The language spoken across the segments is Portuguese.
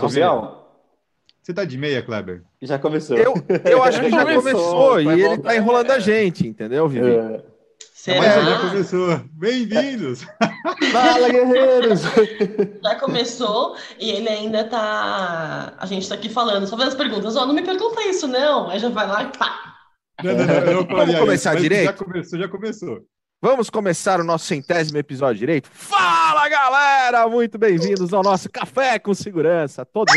social. Social? Você tá de meia, Kleber? Já começou. Eu, eu acho que já Começou, começou vai e ele tá enrolando a gente, entendeu, Vivi? É. Mas já Será? começou. Bem-vindos! Fala, guerreiros! Já começou e ele ainda tá. A gente tá aqui falando, só fazendo as perguntas. Ó, não me pergunta isso, não. Aí já vai lá e pá. Não, não, não, não faria começar direito? Já começou, já começou. Vamos começar o nosso centésimo episódio direito? Fala, galera! Muito bem-vindos ao nosso Café com Segurança. Todos.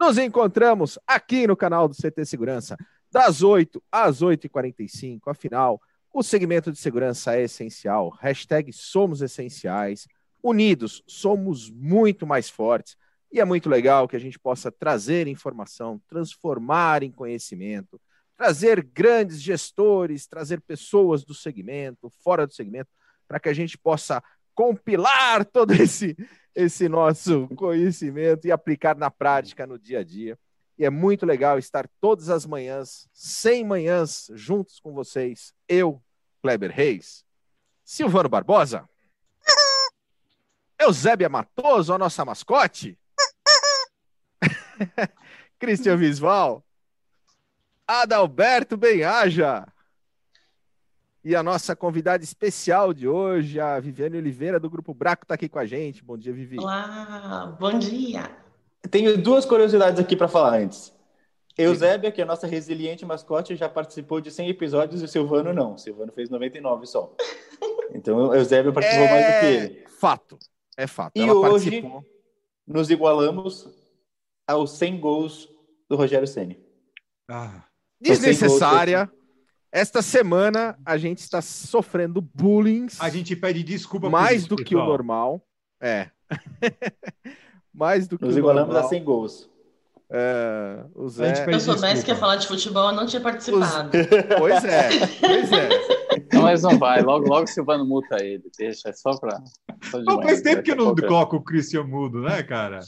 Nos encontramos aqui no canal do CT Segurança, das 8 às 8h45. Afinal, o segmento de segurança é essencial. Hashtag somos essenciais. Unidos, somos muito mais fortes. E é muito legal que a gente possa trazer informação, transformar em conhecimento, trazer grandes gestores, trazer pessoas do segmento, fora do segmento, para que a gente possa compilar todo esse, esse nosso conhecimento e aplicar na prática no dia a dia. E é muito legal estar todas as manhãs, 100 manhãs, juntos com vocês. Eu, Kleber Reis, Silvano Barbosa, Eusébia Matoso, a nossa mascote, Cristian Visval, Adalberto Benhaja. E a nossa convidada especial de hoje, a Viviane Oliveira, do Grupo Braco, está aqui com a gente. Bom dia, Vivi. Olá, bom dia. Tenho duas curiosidades aqui para falar antes. Eusébia, que é a nossa resiliente mascote, já participou de 100 episódios e o Silvano não. O Silvano fez 99 só. Então, Eusébia participou mais do que ele. Fato. É fato. E Ela hoje- participou. Nos igualamos aos 100 gols do Rogério Ceni. Ah, Desnecessária. Esta semana a gente está sofrendo bullying a gente pede desculpa mais isso, do que o pessoal. normal. É. mais do que Nos o igualamos normal. a 100 gols. É, o Zé... Se eu soubesse desculpa. que ia falar de futebol, eu não tinha participado. Pois é, pois é. Não, mas não vai. Logo, logo o Silvano multa ele. Deixa, é só pra. Só de Pô, manhã, faz tempo daqui que eu não coloco o Christian Mudo, né, cara?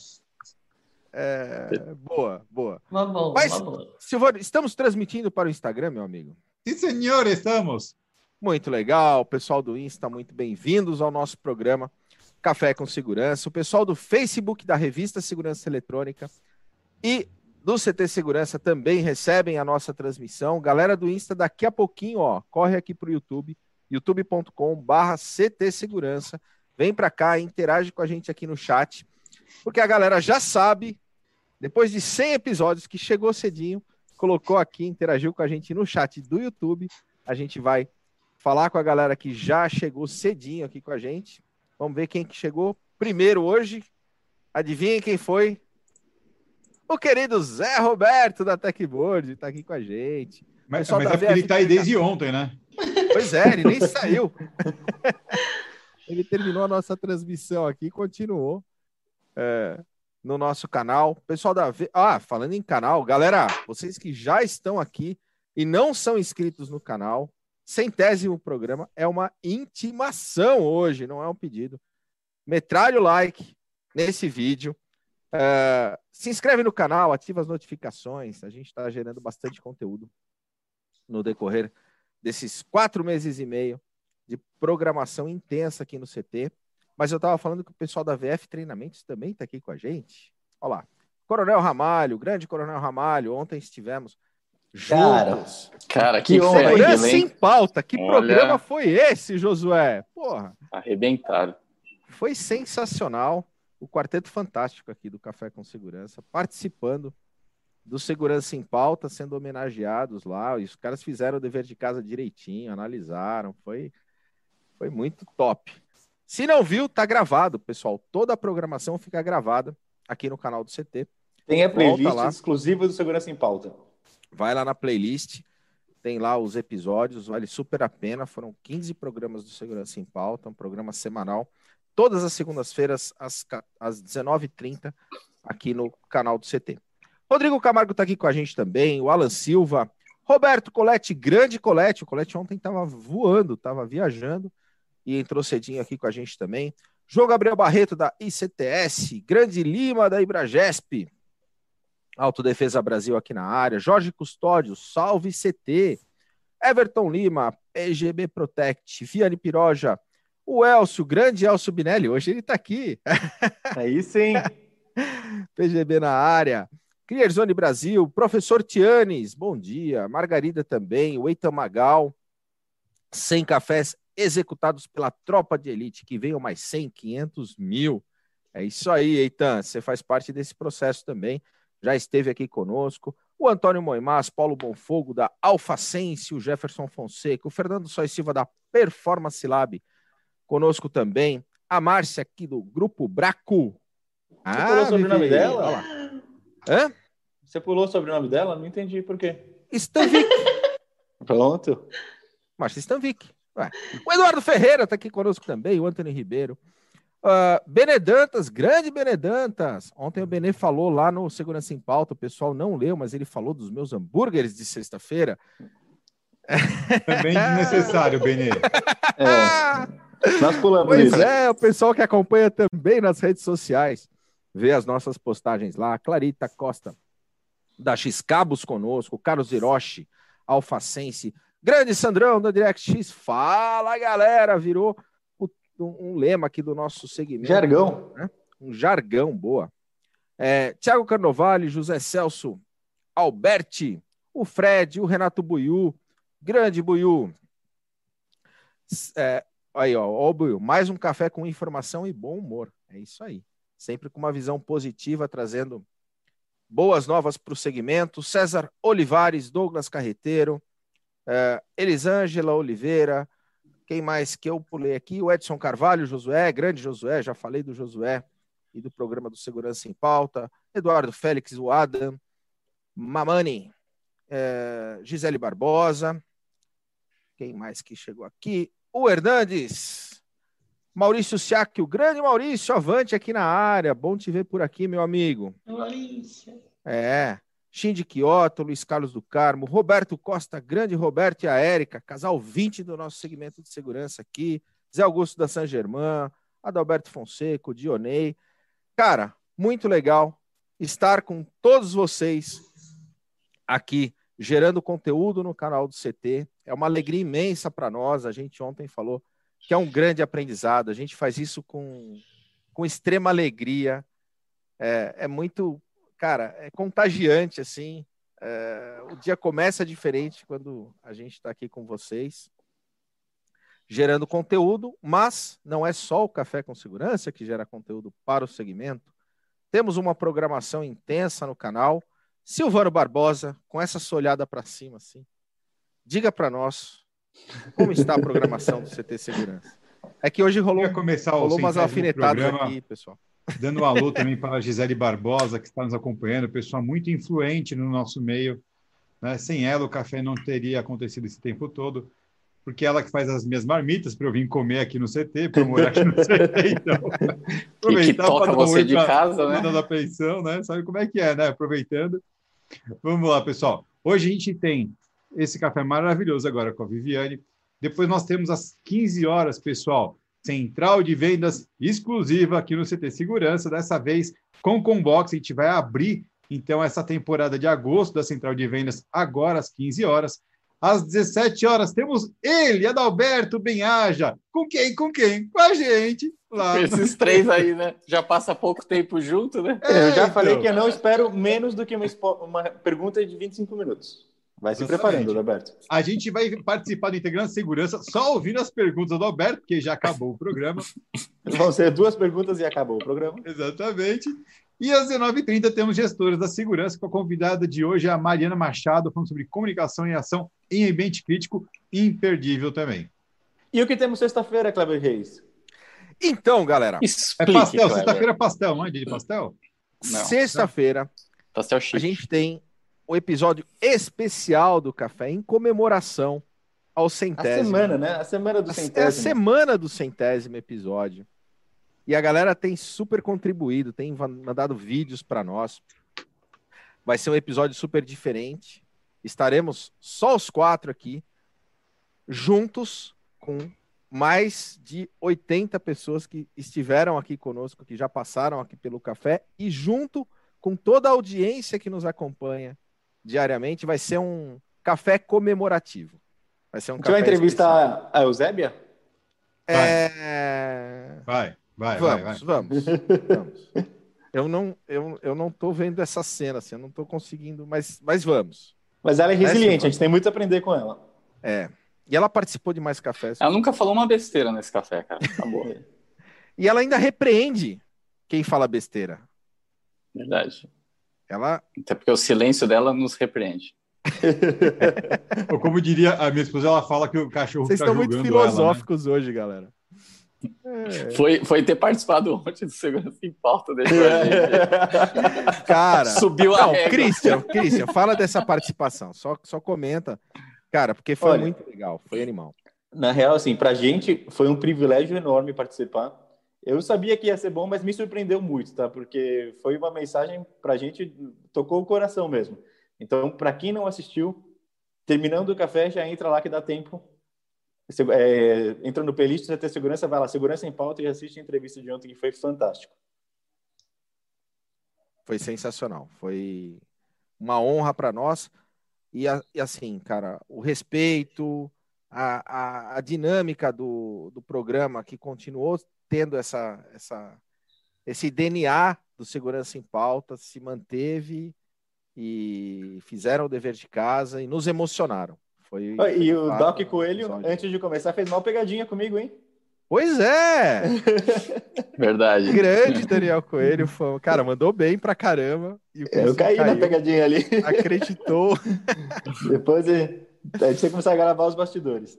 É, boa, boa. Uma boa, Mas-. Silvano, estamos transmitindo para o Instagram, meu amigo. Sim, senhor, estamos. Muito legal, pessoal do Insta, muito bem-vindos ao nosso programa Café com Segurança. O pessoal do Facebook da revista Segurança Eletrônica e do CT Segurança também recebem a nossa transmissão. Galera do Insta, daqui a pouquinho, ó, corre aqui para o YouTube, youtube.com/barra CT Segurança. Vem para cá, interage com a gente aqui no chat, porque a galera já sabe, depois de 100 episódios que chegou cedinho, colocou aqui, interagiu com a gente no chat do YouTube. A gente vai falar com a galera que já chegou cedinho aqui com a gente. Vamos ver quem que chegou primeiro hoje. Adivinhem quem foi? O querido Zé Roberto da Techboard está aqui com a gente. Mas, mas é porque ele VF tá aí desde ontem, né? Pois é, ele nem saiu. ele terminou a nossa transmissão aqui e continuou é, no nosso canal. Pessoal da. Ah, falando em canal, galera, vocês que já estão aqui e não são inscritos no canal, centésimo programa é uma intimação hoje, não é um pedido. Metralha o like nesse vídeo. É, se inscreve no canal, ativa as notificações. A gente está gerando bastante conteúdo no decorrer desses quatro meses e meio de programação intensa aqui no CT. Mas eu estava falando que o pessoal da VF Treinamentos também está aqui com a gente. Olha lá. Coronel Ramalho, grande Coronel Ramalho, ontem estivemos Cara, juntos. Cara, que, Que honra, sério, Segurança em hein? pauta. Que Olha. programa foi esse, Josué? Porra, Arrebentaram. foi sensacional. O quarteto fantástico aqui do Café com Segurança, participando do Segurança em Pauta, sendo homenageados lá. E os caras fizeram o dever de casa direitinho, analisaram. Foi, foi muito top. Se não viu, tá gravado, pessoal. Toda a programação fica gravada aqui no canal do CT. Tem a playlist lá. exclusiva do Segurança em Pauta. Vai lá na playlist, tem lá os episódios, vale super a pena. Foram 15 programas do Segurança em Pauta, um programa semanal, todas as segundas-feiras, às, às 19h30, aqui no canal do CT. Rodrigo Camargo está aqui com a gente também, o Alan Silva, Roberto Colete, grande Colete. O Colete ontem estava voando, estava viajando e entrou cedinho aqui com a gente também. João Gabriel Barreto, da ICTS, Grande Lima, da Ibragesp, Autodefesa Brasil aqui na área, Jorge Custódio, salve CT, Everton Lima, PGB Protect, Viane Piroja, o Elcio, grande Elcio Binelli, hoje ele está aqui. Aí sim. PGB na área. Crierzone Brasil, professor Tianes, bom dia. Margarida também, o Eitan Magal. 100 cafés executados pela tropa de elite, que venham mais 100, 500 mil. É isso aí, Eitan, você faz parte desse processo também, já esteve aqui conosco. O Antônio Moimas, Paulo Bonfogo, da Alfacense, o Jefferson Fonseca, o Fernando Sois Silva, da Performance Lab, conosco também. A Márcia, aqui do Grupo Braco. Você pulou sobre o nome Vivi, dela? Hã? Você pulou o nome dela? Não entendi por quê. Stanvik. Pronto. Márcia Stanvik. O Eduardo Ferreira está aqui conosco também, o Antônio Ribeiro. Uh, Benedantas, grande Benedantas. Ontem o Benê falou lá no Segurança em Pauta, o pessoal não leu, mas ele falou dos meus hambúrgueres de sexta-feira. Também desnecessário, Benê. É, nós pulamos Pois isso. é, o pessoal que acompanha também nas redes sociais, vê as nossas postagens lá. Clarita Costa, da X-Cabos conosco, Carlos Hiroshi, Alfacense, grande Sandrão da DirectX. Fala, galera! Virou um lema aqui do nosso segmento. Jargão. um jargão, boa. É, Tiago Carnovale, José Celso, Alberti, o Fred, o Renato Buiu, grande Buiu. É, aí, ó, ó, o Buiu, mais um café com informação e bom humor. É isso aí. Sempre com uma visão positiva, trazendo boas novas para o segmento. César Olivares, Douglas Carreteiro, é, Elisângela Oliveira, quem mais que eu pulei aqui? O Edson Carvalho, Josué, grande Josué, já falei do Josué e do programa do Segurança em Pauta. Eduardo Félix, o Adam, Mamani, é, Gisele Barbosa. Quem mais que chegou aqui? O Hernandes, Maurício Siak, o grande Maurício, avante aqui na área. Bom te ver por aqui, meu amigo. Maurício. É. Shindy Kioto, Luiz Carlos do Carmo, Roberto Costa, grande Roberto e a Érica, casal 20 do nosso segmento de segurança aqui, Zé Augusto da San Germán, Adalberto Fonseca, Dionei. Cara, muito legal estar com todos vocês aqui, gerando conteúdo no canal do CT. É uma alegria imensa para nós. A gente ontem falou que é um grande aprendizado. A gente faz isso com, com extrema alegria. É, é muito cara, é contagiante, assim. É, o dia começa diferente quando a gente está aqui com vocês, gerando conteúdo, mas não é só o Café com Segurança que gera conteúdo para o segmento. Temos uma programação intensa no canal. Silvano Barbosa, com essa sua olhada para cima, assim, diga para nós como está a programação do CT Segurança. É que hoje rolou, rolou umas alfinetadas aqui, pessoal. Dando um alô também para a Gisele Barbosa, que está nos acompanhando, pessoa muito influente no nosso meio. Né? Sem ela, o café não teria acontecido esse tempo todo, porque ela que faz as minhas marmitas para eu vir comer aqui no CT, para eu morar aqui no CT. Então, E que toca você de pra- casa, né? da pensão, né? Sabe como é que é, né? Aproveitando. Vamos lá, pessoal. Hoje a gente tem esse café maravilhoso agora com a Viviane. Depois nós temos às 15 horas, pessoal, central de vendas exclusiva aqui no CT Segurança, dessa vez com Combox. A gente vai abrir, então, essa temporada de agosto da central de vendas agora às 15 horas. Às 17 horas temos ele, Adalberto Benhaja. Com quem? Com quem? Com a gente. Lá. Esses três aí, né? Já passa pouco tempo junto, né? Eu já É, falei então. que eu não espero menos do que uma, uma pergunta de 25 minutos. Vai se preparando, Roberto. A gente vai participar do Integrando Segurança só ouvindo as perguntas do Alberto, porque já acabou o programa. Vão ser duas perguntas e acabou o programa. Exatamente. E às 19h30 temos gestores da segurança, com a convidada de hoje, a Mariana Machado, falando sobre comunicação e ação em ambiente crítico, imperdível também. E o que temos sexta-feira, Cleber Reis? Então, galera, É Explique, pastel, Kleber. sexta-feira é pastel, não é dia de pastel? Sexta-feira, Pastel a chique. gente tem um episódio especial do Café em comemoração ao A centésimo. semana, né? A semana do A- É a centésimo. semana do centésimo episódio. E a galera tem super contribuído, tem mandado vídeos para nós. Vai ser um episódio super diferente. Estaremos só os quatro aqui, juntos com mais de 80 pessoas que estiveram aqui conosco, que já passaram aqui pelo café, e junto com toda a audiência que nos acompanha diariamente, vai ser um café comemorativo. Vai ser um A gente vai café especial. entrevistar a Eusébia? É... Vai, vai, vai, vamos, vai. vamos, vamos. Eu não, eu, eu não tô vendo essa cena, assim, eu não tô conseguindo, mas, mas vamos. Mas ela é resiliente, Essa- a gente tem muito a aprender com ela. É. E ela participou de mais cafés. Ela nunca falou uma besteira nesse café, cara. Acabou. E ela ainda repreende quem fala besteira. Verdade. Ela. Até porque o silêncio dela nos repreende. Ou como diria a minha esposa, ela fala que o cachorro Vocês estão muito julgando ela, né? filosóficos hoje, galera. É, Foi, foi ter participado ontem do Segurança em Pauta. Cara. Subiu a Não. Christian, Christian, fala dessa participação. Só, só comenta. Cara, porque foi Olha. muito legal, foi animal. Na real, assim, pra gente foi um privilégio enorme participar. Eu sabia que ia ser bom, mas me surpreendeu muito, tá? Porque foi uma mensagem pra gente, tocou o coração mesmo. Então, pra quem não assistiu, terminando o café, já entra lá que dá tempo. Se- é, entra no playlist, você tem segurança, vai lá, segurança em pauta e assiste a entrevista de ontem, que foi fantástico. Foi sensacional. Foi uma honra para nós. E, a- e assim, cara, o respeito, a, a, a dinâmica do, do programa que continuou tendo essa, essa, esse DNA do Segurança em Pauta se manteve e fizeram o dever de casa e nos emocionaram. Foi, Ah, E foi o fato, Doc Coelho, episódio. antes de começar, fez uma pegadinha comigo, hein? Pois é! Verdade. Grande Daniel Coelho, fã. cara, mandou bem pra caramba. E o Eu caí na caiu, pegadinha ali. Acreditou. Depois eh, a gente que começar a gravar os bastidores.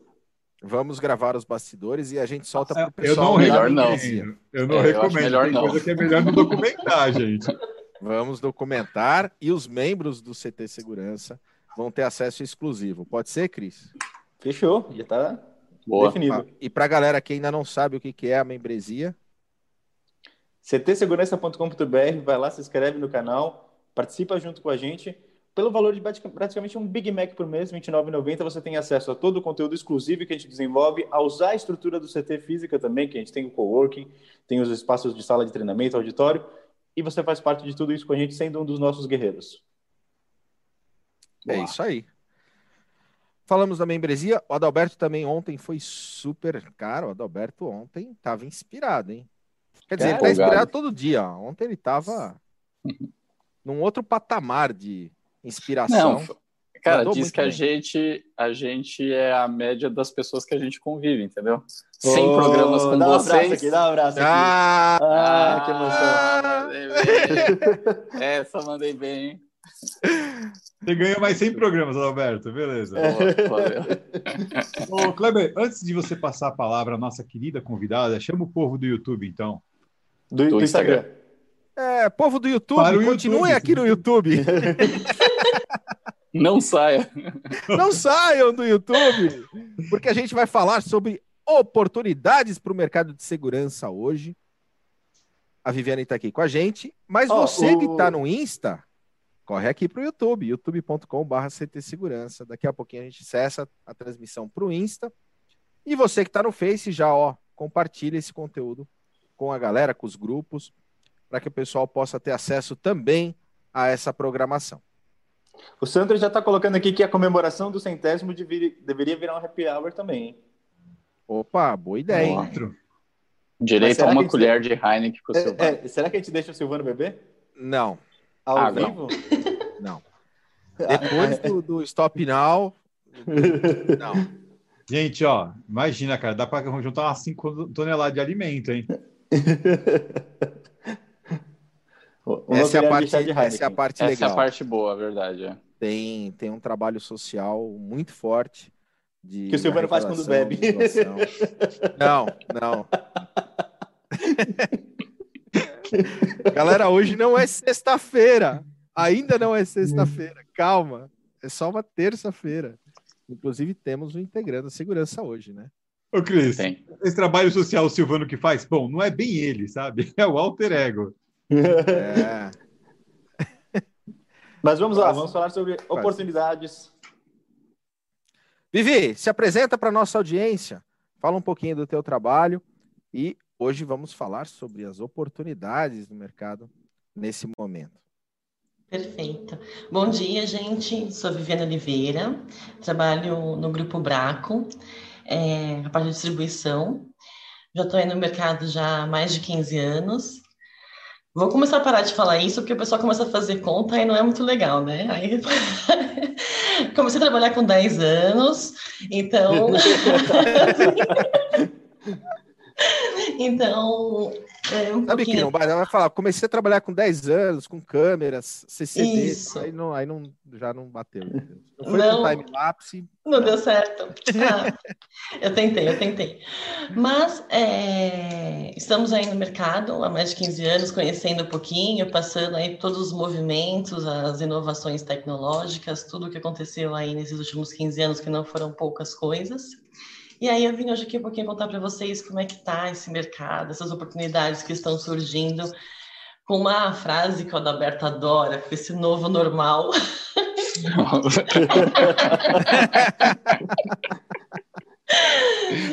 Vamos gravar os bastidores e a gente solta pro Eu pessoal. não melhor recomendo. não. Eu não É, eu recomendo. melhor Tem não. coisa que é melhor não documentar, gente. Vamos documentar e os membros do CT Segurança vão ter acesso exclusivo. Pode ser, Cris? Fechou, já tá Boa. definido. Ah, E pra galera que ainda não sabe o que que é a membresia, ctsegurança.com.br, vai lá, se inscreve no canal, participa junto com a gente. Pelo valor de pratica- praticamente um Big Mac por mês, R$ 29,90, você tem acesso a todo o conteúdo exclusivo que a gente desenvolve, a usar a estrutura do CT física também, que a gente tem o coworking, tem os espaços de sala de treinamento, auditório, e você faz parte de tudo isso com a gente, sendo um dos nossos guerreiros. é Boa. isso aí. Falamos da membresia. O Adalberto também ontem foi super. Cara, o Adalberto ontem tava inspirado, hein? Quer dizer, ele tá Cara, inspirado todo dia. Ontem ele tava num outro patamar de inspiração. Não, cara, Mandou diz que a bem. gente, a gente é a média das pessoas que a gente convive, entendeu? Sem Ô, programas com dá um vocês. abraço aqui, dá um abraço aqui. Ah, Ah, que emoção. mandei bem. Essa mandei bem, hein? Você ganha mais 100 programas, Alberto. Beleza. Ô, Kleber, antes de você passar a palavra à nossa querida convidada, chama o povo do YouTube, então. Do, do Instagram. É, povo do YouTube, Para continue YouTube. aqui no YouTube. Não saia. Não saiam do YouTube, porque a gente vai falar sobre oportunidades para o mercado de segurança hoje. A Viviane está aqui com a gente, mas Ó, você que o- está no Insta, corre aqui para o YouTube, youtube.com.br CT Segurança. Daqui a pouquinho a gente cessa a transmissão para o Insta. E você que está no Face, já ó, compartilha esse conteúdo com a galera, com os grupos, para que o pessoal possa ter acesso também a essa programação. O Sandro já está colocando aqui que a comemoração do centésimo deveri- deveria virar um happy hour também, hein? Opa, boa ideia. hein? Outro. Direito a uma a gente- colher de Heineken pro seu É, é, será que a gente deixa o Silvano beber? Não, Ao Ah, não. vivo? não. Depois do, do Stop Now. Não. Gente, ó, imagina, cara, dá para juntar umas 5 toneladas de alimento, hein? Uma Essa é, parte, essa é a parte Essa é legal. a parte boa, a verdade. É. Tem, tem um trabalho social muito forte. De Que o Silvano faz quando bebe. Não, não. Galera, hoje não é sexta-feira. Ainda não é sexta-feira. Calma. É só uma terça-feira. Inclusive, temos um integrando a segurança hoje, né? Ô, Cris, esse trabalho social o Silvano que faz, bom, não é bem ele, sabe? É o alter ego. É. Mas vamos lá, Quase. vamos falar sobre oportunidades. Vivi, se apresenta para nossa audiência, fala um pouquinho do teu trabalho e hoje vamos falar sobre as oportunidades no mercado nesse momento. Perfeito. Bom dia, gente. Sou Viviane Oliveira, trabalho no Grupo Braco, é, a parte de distribuição. Já estou aí no mercado já há mais de 15 anos. Vou começar a parar de falar isso, porque o pessoal começa a fazer conta e não é muito legal, né? Aí comecei a trabalhar com 10 anos, então. então, é um Sabe que não, ela vai falar, comecei a trabalhar com 10 anos, com câmeras, CCD, Isso. aí, não, aí não, já não bateu. Não foi Não. com time-lapse. Não deu certo. Ah, eu tentei, eu tentei. Mas é, estamos aí no mercado há mais de 15 anos, conhecendo um pouquinho, passando aí todos os movimentos, as inovações tecnológicas, tudo o que aconteceu aí nesses últimos 15 anos, que não foram poucas coisas. E aí eu vim hoje aqui um pouquinho contar para vocês como é que está esse mercado, essas oportunidades que estão surgindo, com uma frase que o Adalberto adora, com esse novo normal.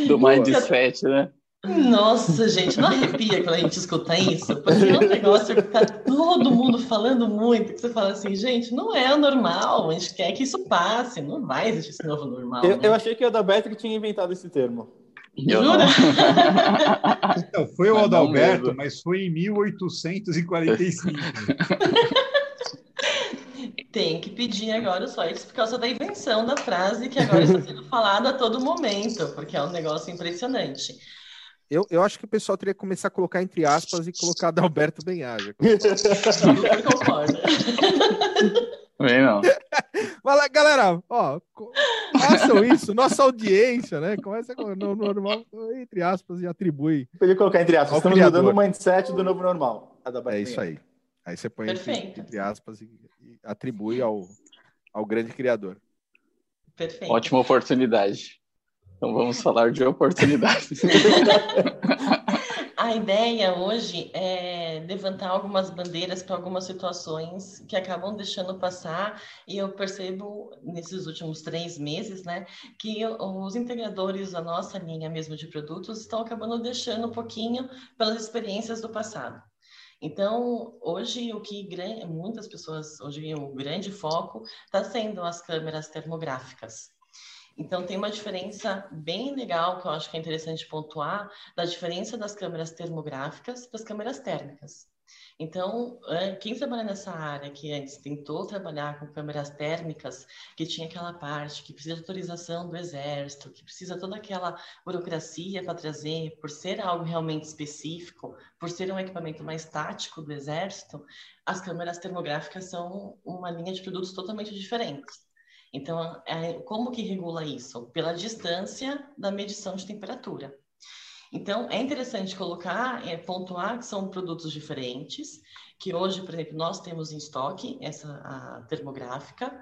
Do mindset, né? Nossa, gente, não arrepia quando a gente escuta isso? Porque é um negócio que tá todo mundo falando muito, que você fala assim, gente, não é o normal, a gente quer que isso passe, não vai existir esse novo normal. Eu, né? eu achei que o Adalberto que tinha inventado esse termo. Eu Jura? não. Então, foi o Adalberto, mas foi em 1845. Tem que pedir agora os royalties por causa da invenção da frase que agora está sendo falada a todo momento, porque é um negócio impressionante. Eu, eu acho que o pessoal teria que começar a colocar entre aspas e colocar Adalberto Benhaja. Concordo. Também não. Mas, lá, galera, ó, façam isso, nossa audiência, né? Começa com no normal, entre aspas, e atribui. Podia colocar entre aspas. Estamos criador. mudando o mindset do novo normal. Adalberto É isso aí. Aí você põe entre, entre aspas e, e atribui ao, ao grande criador. Perfeito. Ótima oportunidade. Então vamos falar de oportunidades. A ideia hoje é levantar algumas bandeiras para algumas situações que acabam deixando passar, e eu percebo nesses últimos três meses, né, que os integradores da nossa linha mesmo de produtos estão acabando deixando um pouquinho pelas experiências do passado. Então, hoje o que muitas pessoas, hoje o grande foco está sendo as câmeras termográficas. Então, tem uma diferença bem legal que eu acho que é interessante pontuar, da diferença das câmeras termográficas para as câmeras térmicas. Então, eh, quem trabalha nessa área que antes tentou trabalhar com câmeras térmicas, que tinha aquela parte que precisa de autorização do exército, que precisa toda aquela burocracia para trazer, por ser algo realmente específico, por ser um equipamento mais tático do exército, as câmeras termográficas são uma linha de produtos totalmente diferentes. Então, é, como que regula isso? Pela distância da medição de temperatura. Então, é interessante colocar, é, pontuar que são produtos diferentes, que hoje, por exemplo, nós temos em estoque essa termográfica,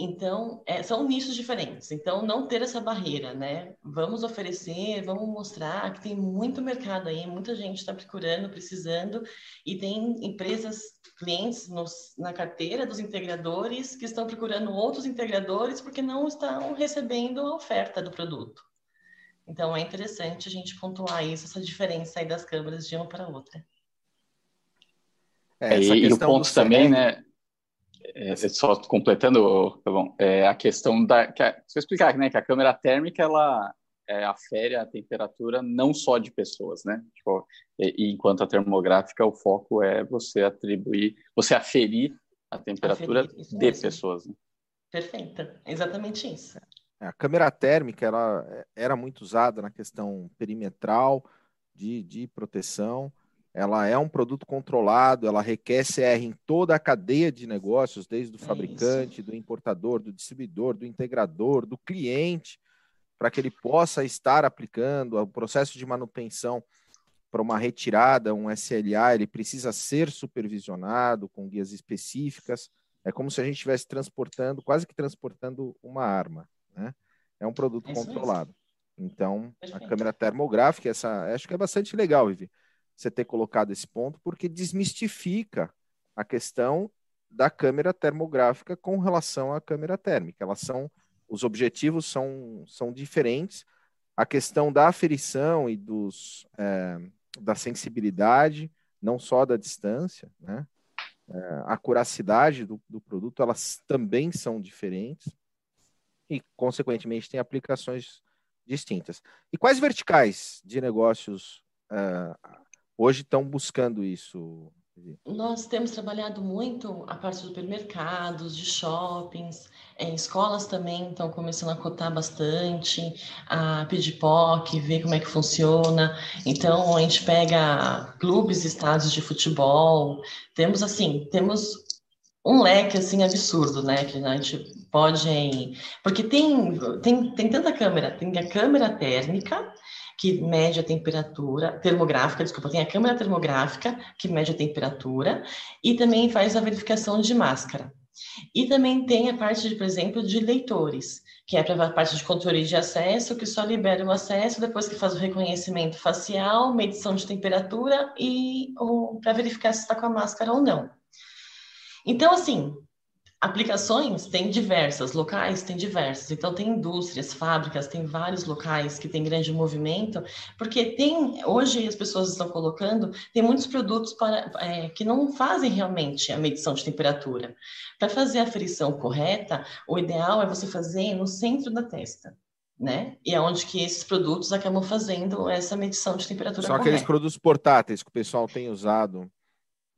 então, é, são nichos diferentes. Então, não ter essa barreira, né? Vamos oferecer, vamos mostrar que tem muito mercado aí, muita gente está procurando, precisando, e tem empresas, clientes nos, na carteira dos integradores que estão procurando outros integradores porque não estão recebendo a oferta do produto. Então, é interessante a gente pontuar isso, essa diferença aí das câmeras de uma para outra. É, e, e o ponto também, né? É, só completando, tá bom, é a questão da. Que a, se eu explicar, né? Que a câmera térmica ela é, afere a temperatura não só de pessoas, né? Tipo, e, e enquanto a termográfica, o foco é você atribuir, você aferir a temperatura Aferir, de mesmo. pessoas. Né? Perfeita, exatamente isso. A câmera térmica ela é, era muito usada na questão perimetral de, de proteção. Ela é um produto controlado, ela requer CR em toda a cadeia de negócios, desde o É fabricante, do importador, do distribuidor, do integrador, do cliente, para que ele possa estar aplicando o processo de manutenção para uma retirada, um SLA, ele precisa ser supervisionado com guias específicas. É como se a gente estivesse transportando, quase que transportando uma arma. Né? É um produto É controlado. Então, a câmera termográfica, essa, acho que é bastante legal, Vivi, você ter colocado esse ponto, porque desmistifica a questão da câmera termográfica com relação à câmera térmica. Elas são, os objetivos são, são diferentes. A questão da aferição e dos, é, da sensibilidade, não só da distância, né? É, a curacidade do, do produto, elas também são diferentes e, consequentemente, têm aplicações distintas. E quais verticais de negócios uh, hoje estão buscando isso, Nós temos trabalhado muito a parte de supermercados, de shoppings, é, escolas também estão começando a cotar bastante, a pedir POC, ver como é que funciona. Então, a gente pega clubes, estádios de futebol, temos assim, temos um leque assim absurdo, né? Que a gente pode. Porque tem, tem, tem tanta câmera, tem a câmera térmica, que mede a temperatura, termográfica, desculpa, tem a câmera termográfica, que mede a temperatura, e também faz a verificação de máscara. E também tem a parte, de, por exemplo, de leitores, que é a parte de controle de acesso, que só libera o acesso depois que faz o reconhecimento facial, medição de temperatura e para verificar se está com a máscara ou não. Então, assim, Aplicações tem diversas, locais tem diversas. Então, tem indústrias, fábricas, tem vários locais que tem grande movimento, porque tem, hoje as pessoas estão colocando, tem muitos produtos para, é, que não fazem realmente a medição de temperatura. Para fazer a aferição correta, o ideal é você fazer no centro da testa. Né? E é onde que esses produtos acabam fazendo essa medição de temperatura Só correta. aqueles produtos portáteis que o pessoal tem usado.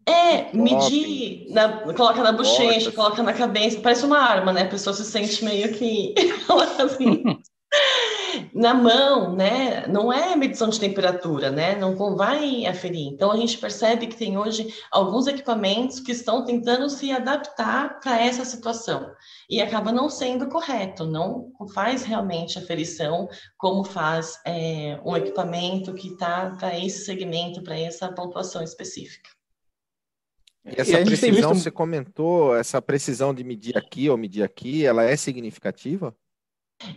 É, medir, na, coloca na bochecha, coloca na cabeça, parece uma arma, né? A pessoa se sente meio que assim. na mão, né? Não é medição de temperatura, né? Não vai aferir. Então a gente percebe que tem hoje alguns equipamentos que estão tentando se adaptar para essa situação e acaba não sendo correto, não faz realmente a aferição como faz é, um equipamento que está para esse segmento, para essa pontuação específica. E essa e precisão, visto... você comentou, essa precisão de medir aqui ou medir aqui, ela é significativa?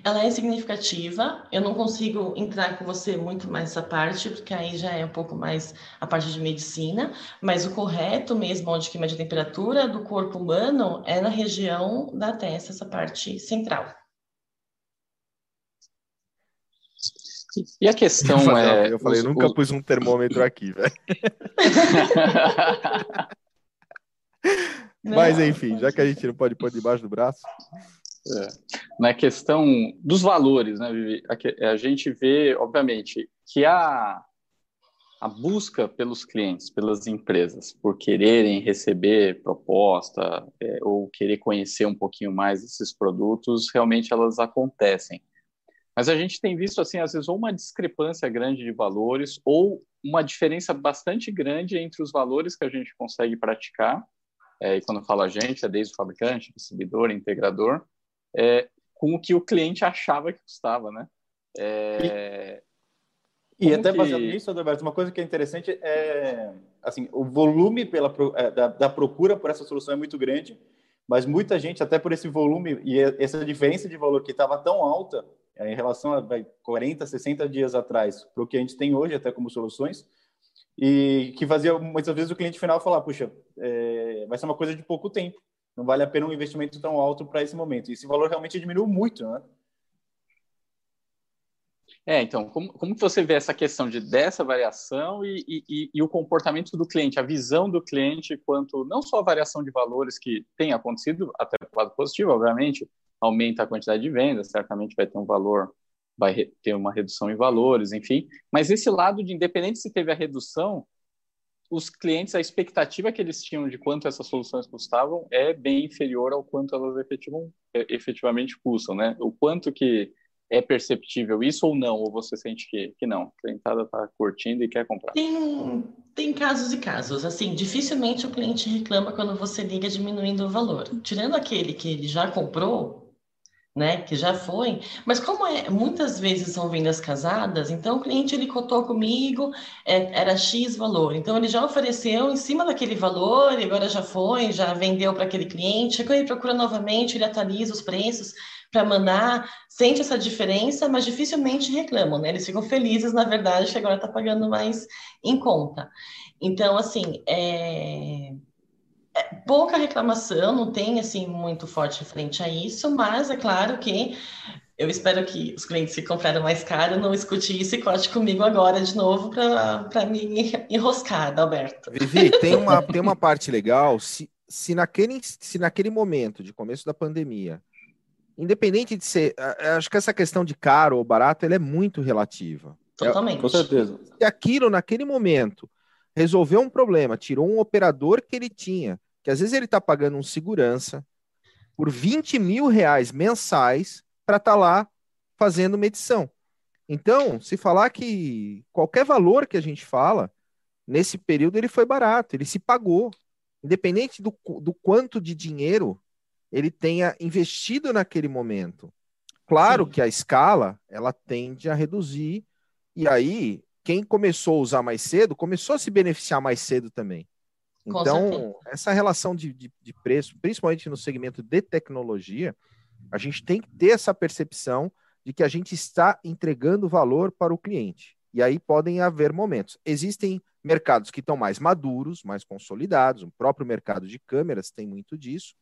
Ela é significativa. Eu não consigo entrar com você muito mais essa parte, porque aí já é um pouco mais a parte de medicina, mas o correto mesmo, onde que mede a temperatura do corpo humano, é na região da testa, essa parte central. E a questão eu falei, é. Eu falei, os, nunca os... pus um termômetro aqui, velho. Mas enfim, já que a gente não pode pôr debaixo do braço. É. Na questão dos valores, né, Vivi? A, gente vê, obviamente, que a, a busca pelos clientes, pelas empresas, por quererem receber proposta é, ou querer conhecer um pouquinho mais esses produtos, realmente elas acontecem. Mas a gente tem visto, assim, às vezes, ou uma discrepância grande de valores ou uma diferença bastante grande entre os valores que a gente consegue praticar é, e quando eu falo a gente, é desde o fabricante, distribuidor, integrador, é, com o que o cliente achava que custava, né? É, e, e até que... baseado nisso, Adalberto, uma coisa que é interessante é, assim, o volume pela, é, da, da procura por essa solução é muito grande, mas muita gente, até por esse volume e essa diferença de valor que estava tão alta é, em relação a vai, 40, 60 dias atrás, para o que a gente tem hoje até como soluções, e que fazia muitas vezes o cliente final falar, puxa, é, vai ser uma coisa de pouco tempo, não vale a pena um investimento tão alto para esse momento. E esse valor realmente diminuiu muito, né? É, então, como, como que você vê essa questão de dessa variação e, e, e, o comportamento do cliente, a visão do cliente quanto não só a variação de valores que tem acontecido, até o lado positivo, obviamente, aumenta a quantidade de vendas, certamente vai ter um valor vai ter uma redução em valores, enfim. Mas esse lado de independente se teve a redução, os clientes, a expectativa que eles tinham de quanto essas soluções custavam é bem inferior ao quanto elas efetivam, efetivamente custam, né? O quanto que é perceptível isso ou não? Ou você sente que, que não? A clientada está curtindo e quer comprar? Tem, tem casos e casos. Assim, dificilmente o cliente reclama quando você liga diminuindo o valor. Tirando aquele que ele já comprou, né, que já foi, mas como é, muitas vezes são vendas casadas, então o cliente ele cotou comigo, é, era X valor, então ele já ofereceu em cima daquele valor, e agora já foi, já vendeu para aquele cliente, quando ele procura novamente, ele atualiza os preços para mandar, sente essa diferença, mas dificilmente reclamam, né, eles ficam felizes, na verdade, que agora está pagando mais em conta. Então, assim, é pouca reclamação, não tem assim muito forte frente a isso, mas é claro que eu espero que os clientes que compraram mais caro não escute isso e corte comigo agora de novo para me enroscar, Alberto. Vivi, tem uma, tem uma parte legal, se, se, naquele, se naquele momento de começo da pandemia, independente de ser, acho que essa questão de caro ou barato, ela é muito relativa. Totalmente. É, com certeza. E aquilo, naquele momento, resolveu um problema, tirou um operador que ele tinha, que às vezes ele está pagando um segurança por 20 mil reais mensais para estar tá lá fazendo medição. Então, se falar que qualquer valor que a gente fala, nesse período ele foi barato, ele se pagou. Independente do, do quanto de dinheiro ele tenha investido naquele momento. Claro Sim. que a escala ela tende a reduzir, e aí quem começou a usar mais cedo começou a se beneficiar mais cedo também. Então, essa relação de, de, de, preço, principalmente no segmento de tecnologia, a gente tem que ter essa percepção de que a gente está entregando valor para o cliente. E aí podem haver momentos. Existem mercados que estão mais maduros, mais consolidados, o próprio mercado de câmeras tem muito disso,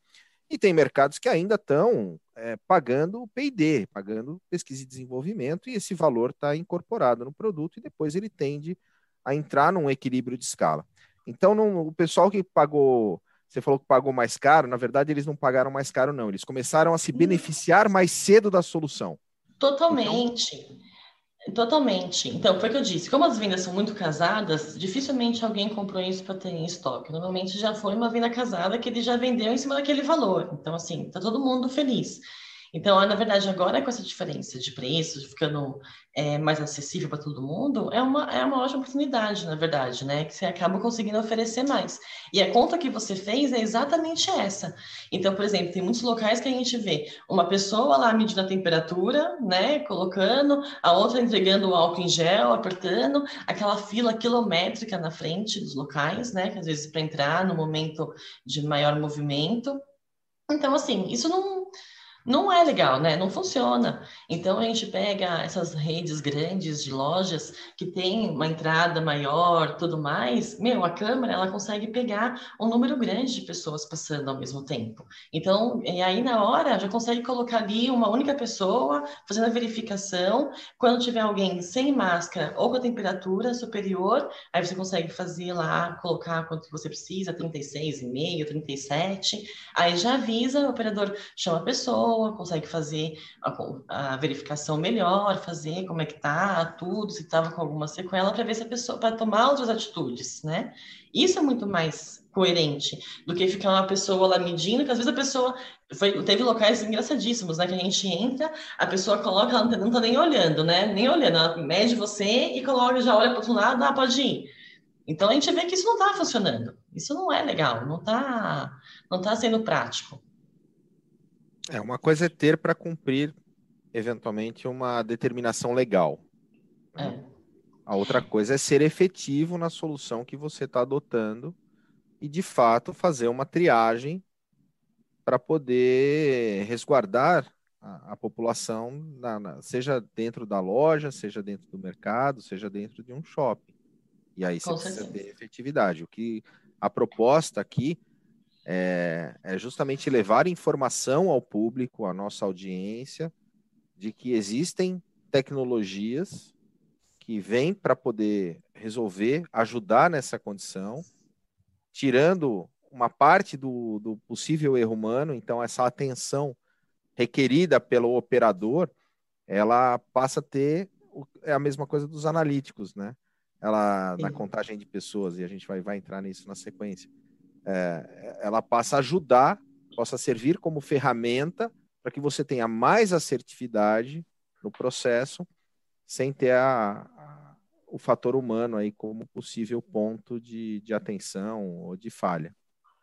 e tem mercados que ainda estão é, pagando PD, pagando pesquisa e desenvolvimento, e esse valor está incorporado no produto e depois ele tende a entrar num equilíbrio de escala. Então, não, o pessoal que pagou, você falou que pagou mais caro, na verdade eles não pagaram mais caro, não. Eles começaram a se beneficiar mais cedo da solução. Totalmente. Então, Totalmente. Então, foi o que eu disse. Como as vendas são muito casadas, dificilmente alguém comprou isso para ter em estoque. Normalmente já foi uma venda casada que ele já vendeu em cima daquele valor. Então, assim, tá todo mundo feliz. Então, na verdade, agora com essa diferença de preços ficando é, mais acessível para todo mundo, é uma, é uma ótima oportunidade, na verdade, né? Que você acaba conseguindo oferecer mais. E a conta que você fez é exatamente essa. Então, por exemplo, tem muitos locais que a gente vê uma pessoa lá medindo a temperatura, né? Colocando, a outra entregando o álcool em gel, apertando, aquela fila quilométrica na frente dos locais, né? Que às vezes para entrar no momento de maior movimento. Então, assim, isso não não é legal, né? Não funciona. Então a gente pega essas redes grandes de lojas que tem uma entrada maior, tudo mais. Meu, a câmera ela consegue pegar um número grande de pessoas passando ao mesmo tempo. Então, e aí na hora já consegue colocar ali uma única pessoa fazendo a verificação. Quando tiver alguém sem máscara ou com a temperatura superior, aí você consegue fazer lá, colocar quanto você precisa, 36,5, 37. Aí já avisa, o operador chama a pessoa pessoa, consegue fazer a, a verificação melhor, fazer como é que tá, tudo, se estava com alguma sequela, para ver se a pessoa, para tomar outras atitudes, né? Isso é muito mais coerente do que ficar uma pessoa lá medindo, que às vezes a pessoa foi, teve locais engraçadíssimos, né? Que a gente entra, a pessoa coloca, ela não tá nem olhando, né? Nem olhando, ela mede você e coloca, já olha para outro lado, ah, pode ir. Então a gente vê que isso não está funcionando. Isso não é legal, não está não tá sendo prático. É, uma coisa é ter para cumprir, eventualmente, uma determinação legal. É. A outra coisa é ser efetivo na solução que você está adotando e, de fato, fazer uma triagem para poder resguardar a, a população, na, na, seja dentro da loja, seja dentro do mercado, seja dentro de um shopping. E aí você precisa ter efetividade. O que a proposta aqui é, é justamente levar informação ao público, à nossa audiência, de que existem tecnologias que vêm para poder resolver, ajudar nessa condição, tirando uma parte do, do possível erro humano, então essa atenção requerida pelo operador, ela passa a ter é a mesma coisa dos analíticos, né? Ela Sim. na contagem de pessoas e a gente vai, vai entrar nisso na sequência é, ela passa a ajudar, possa servir como ferramenta para que você tenha mais assertividade no processo, sem ter a, a, o fator humano aí como possível ponto de, de atenção ou de falha.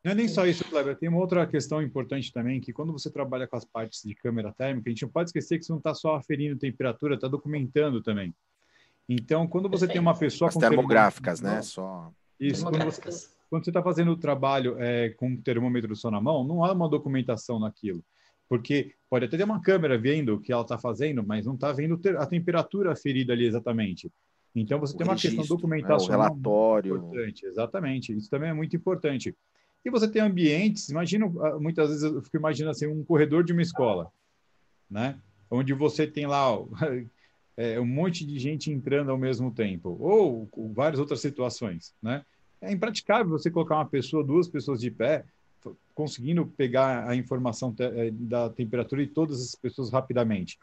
Não é nem só isso, Kleber. Tem uma outra questão importante também, que quando você trabalha com as partes de câmera térmica, a gente não pode esquecer que você não está só aferindo temperatura, está documentando também. Então, quando você tem uma pessoa as com termográficas, né? Só isso. Quando você, quando você está fazendo o trabalho é, com o termômetro só na mão, não há uma documentação naquilo. Porque pode até ter uma câmera vendo o que ela está fazendo, mas não está vendo a temperatura ferida ali exatamente. Então você o tem uma registro, questão documentação. Né? O relatório. Importante, exatamente. Isso também é muito importante. E você tem ambientes, imagina, ah, muitas vezes eu fico imaginando assim, um corredor de uma escola, né? Onde você tem lá é, um monte de gente entrando ao mesmo tempo, ou, ou várias outras situações, né? É impraticável você colocar uma pessoa, duas pessoas de pé, conseguindo pegar a informação te eh, da temperatura de todas as pessoas rapidamente.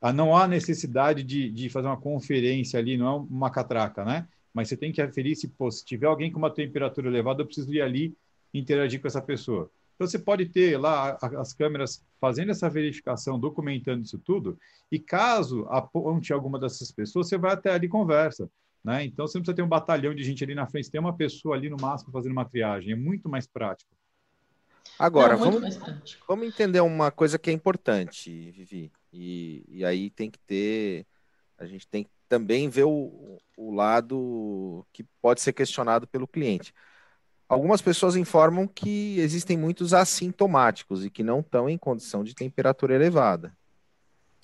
Ah, não há necessidade de, de fazer uma conferência ali, não é uma catraca, né? mas você tem que aferir se, pô, se tiver alguém com uma temperatura elevada, eu preciso ir ali interagir com essa pessoa. Então, você pode ter lá as câmeras fazendo essa verificação, documentando isso tudo, e caso aponte alguma dessas pessoas, você vai até ali e conversa. Né? Então, você não precisa ter um batalhão de gente ali na frente, tem uma pessoa ali no máximo fazendo uma triagem, é muito mais prático. Agora, não, vamos, vamos entender uma coisa que é importante, Vivi, e, e aí tem que ter, a gente tem que também ver o, o lado que pode ser questionado pelo cliente. Algumas pessoas informam que existem muitos assintomáticos e que não estão em condição de temperatura elevada.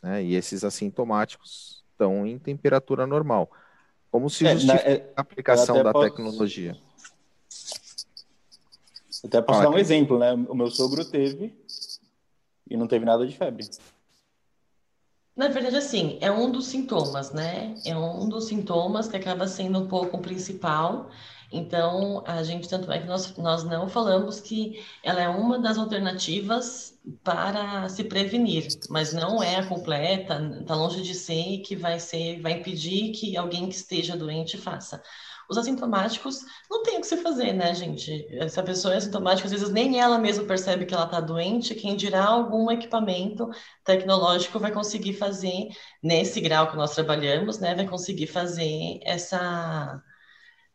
Né? E esses assintomáticos estão em temperatura normal. Como se justifica é, na, é, a aplicação da posso, tecnologia? Até posso dar um exemplo, né? O meu sogro teve e não teve nada de febre. Na verdade, assim, é um dos sintomas, né? É um dos sintomas que acaba sendo um pouco o principal então, a gente, tanto é que nós, nós não falamos que ela é uma das alternativas para se prevenir, mas não é a completa, está longe de ser que vai ser, vai impedir que alguém que esteja doente faça. Os assintomáticos não tem o que se fazer, né, gente? Se a pessoa é assintomática, às vezes nem ela mesma percebe que ela está doente, quem dirá algum equipamento tecnológico vai conseguir fazer, nesse grau que nós trabalhamos, né, vai conseguir fazer essa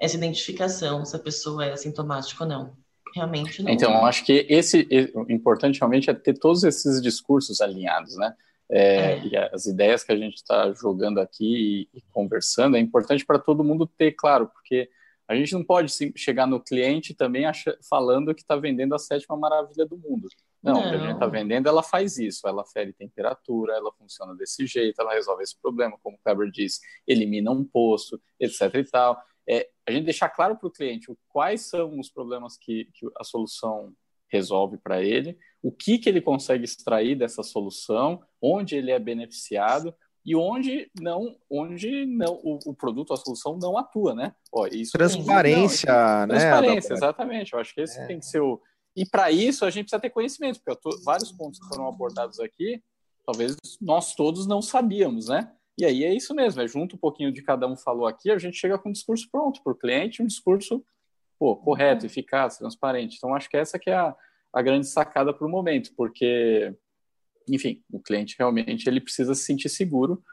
essa identificação se a pessoa é assintomática ou não. Realmente não. Então, acho que esse o importante realmente é ter todos esses discursos alinhados, né? É, é. E as ideias que a gente está jogando aqui e, e, conversando é importante para todo mundo ter claro, porque a gente não pode chegar no cliente também acha, falando que está vendendo a sétima maravilha do mundo. Não, não. a gente está vendendo, ela faz isso, ela fere temperatura, ela funciona desse jeito, ela resolve esse problema, como o Kleber disse, elimina um poço, etc e tal é a gente deixar claro para o cliente quais são os problemas que, que a solução resolve para ele, o que, que ele consegue extrair dessa solução, onde ele é beneficiado e onde não, onde não o, o produto, a solução não atua, né? Ó, isso transparência, não, né? Transparência, exatamente. Eu acho que esse é. tem que ser o e para isso a gente precisa ter conhecimento, porque tô, vários pontos que foram abordados aqui, talvez nós todos não sabíamos, né? E aí é isso mesmo, é junto um pouquinho de cada um falou aqui, a gente chega com um discurso pronto para o cliente, um discurso pô, correto, eficaz, transparente. Então, acho que essa que é a, a grande sacada para o momento, porque, enfim, o cliente realmente ele precisa se sentir seguro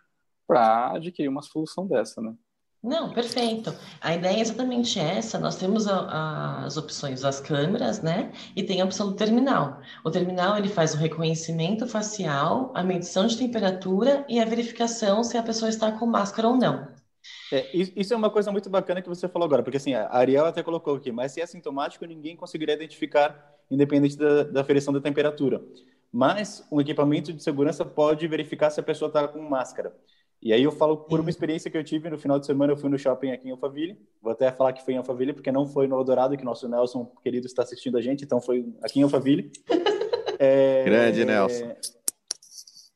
para adquirir uma solução dessa, né? Não, perfeito. A ideia é exatamente essa. Nós temos a, a, as opções das câmeras, né? E tem a opção do terminal. O terminal ele faz o reconhecimento facial, a medição de temperatura e a verificação se a pessoa está com máscara ou não. É, isso é uma coisa muito bacana que você falou agora, porque assim, a Ariel até colocou aqui, mas se é sintomático, ninguém conseguiria identificar, independente da, da aferição da temperatura. Mas um equipamento de segurança pode verificar se a pessoa está com máscara. E aí eu falo por uma experiência que eu tive no final de semana, eu fui no shopping aqui em Alphaville, vou até falar que foi em Alphaville, porque não foi no Eldorado, que nosso Nelson querido está assistindo a gente, então foi aqui em Alphaville. É... Grande Nelson.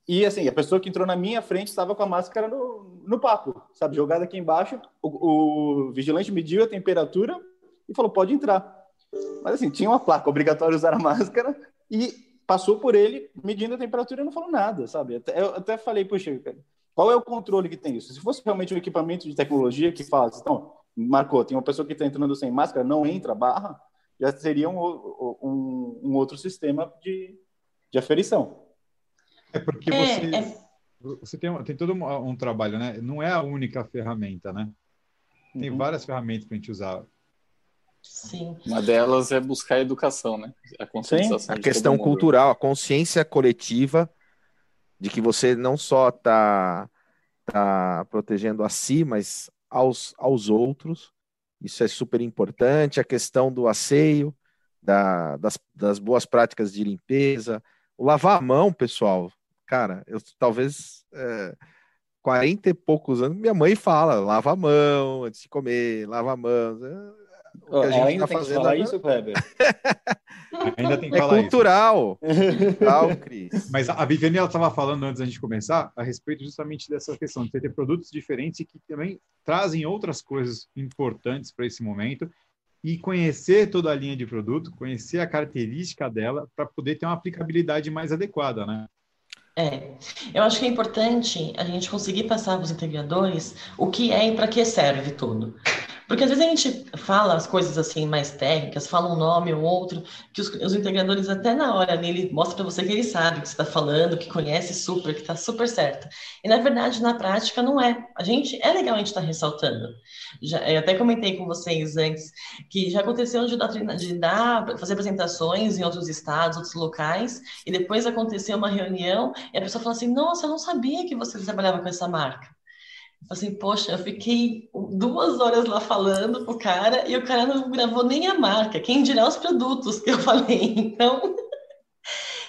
E assim, a pessoa que entrou na minha frente estava com a máscara no, no papo, sabe, jogada aqui embaixo, o, o vigilante mediu a temperatura e falou, pode entrar. Mas assim, tinha uma placa, obrigatório usar a máscara, e passou por ele medindo a temperatura e não falou nada, sabe? Eu até falei, puxa, qual é o controle que tem isso? Se fosse realmente um equipamento de tecnologia que faz, então, marcou, tem uma pessoa que está entrando sem máscara, não entra, barra, já seria um, um, um outro sistema de, de aferição. É porque é, você, é... você tem, tem todo um, um, trabalho, né? Não é a única ferramenta, né? Tem uhum. várias ferramentas para a gente usar. Sim. Uma delas é buscar a educação, né? A conscientização. A questão cultural, a consciência coletiva de que você não só está tá protegendo a si, mas aos, aos outros. Isso é super importante. A questão do asseio, da, das, das boas práticas de limpeza. O lavar a mão, pessoal. Cara, eu talvez é, 40 e poucos anos, minha mãe fala, lava a mão antes de comer, lava a mão. O que a gente ainda tá tem fazendo que falar isso, Kleber? ainda tem que é falar cultural. isso. cultural, Cris. Mas a Viviane estava falando antes da gente começar a respeito justamente dessa questão de ter produtos diferentes e que também trazem outras coisas importantes para esse momento e conhecer toda a linha de produto, conhecer a característica dela para poder ter uma aplicabilidade mais adequada, né? É, eu acho que é importante a gente conseguir passar para os integradores o que é e para que serve tudo. Porque às vezes a gente fala as coisas assim mais técnicas, fala um nome ou outro, que os, os integradores até na hora ali, ele mostra para você que ele sabe o que está falando, que conhece super, que está super certo. E na verdade, na prática, não é. A gente, é legal a gente estar tá ressaltando. Já, eu até comentei com vocês antes que já aconteceu de dar, de dar, fazer apresentações em outros estados, outros locais, e depois aconteceu uma reunião e a pessoa falou assim, nossa, eu não sabia que você trabalhava com essa marca. Assim, poxa, eu fiquei duas horas lá falando pro cara e o cara não gravou nem a marca, quem dirá os produtos que eu falei. Então,